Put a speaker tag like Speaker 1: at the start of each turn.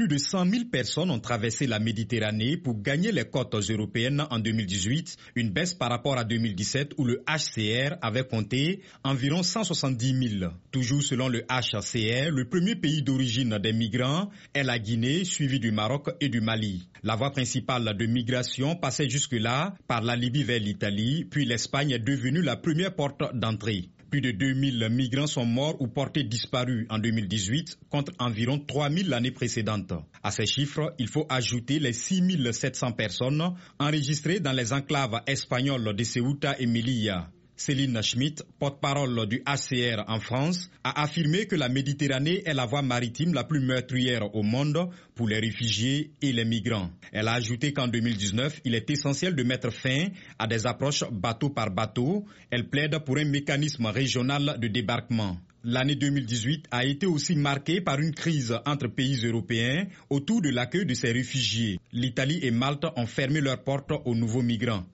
Speaker 1: plus de 100 000 personnes ont traversé la Méditerranée pour gagner les côtes européennes en 2018, une baisse par rapport à 2017 où le HCR avait compté environ 170 000. Toujours selon le HCR, le premier pays d'origine des migrants est la Guinée, suivi du Maroc et du Mali. La voie principale de migration passait jusque-là par la Libye vers l'Italie, puis l'Espagne est devenue la première porte d'entrée. Plus de 2000 migrants sont morts ou portés disparus en 2018 contre environ 3000 l'année précédente. À ces chiffres, il faut ajouter les 6700 personnes enregistrées dans les enclaves espagnoles de Ceuta et Melilla. Céline Schmidt, porte-parole du HCR en France, a affirmé que la Méditerranée est la voie maritime la plus meurtrière au monde pour les réfugiés et les migrants. Elle a ajouté qu'en 2019, il est essentiel de mettre fin à des approches bateau par bateau. Elle plaide pour un mécanisme régional de débarquement. L'année 2018 a été aussi marquée par une crise entre pays européens autour de l'accueil de ces réfugiés. L'Italie et Malte ont fermé leurs portes aux nouveaux migrants.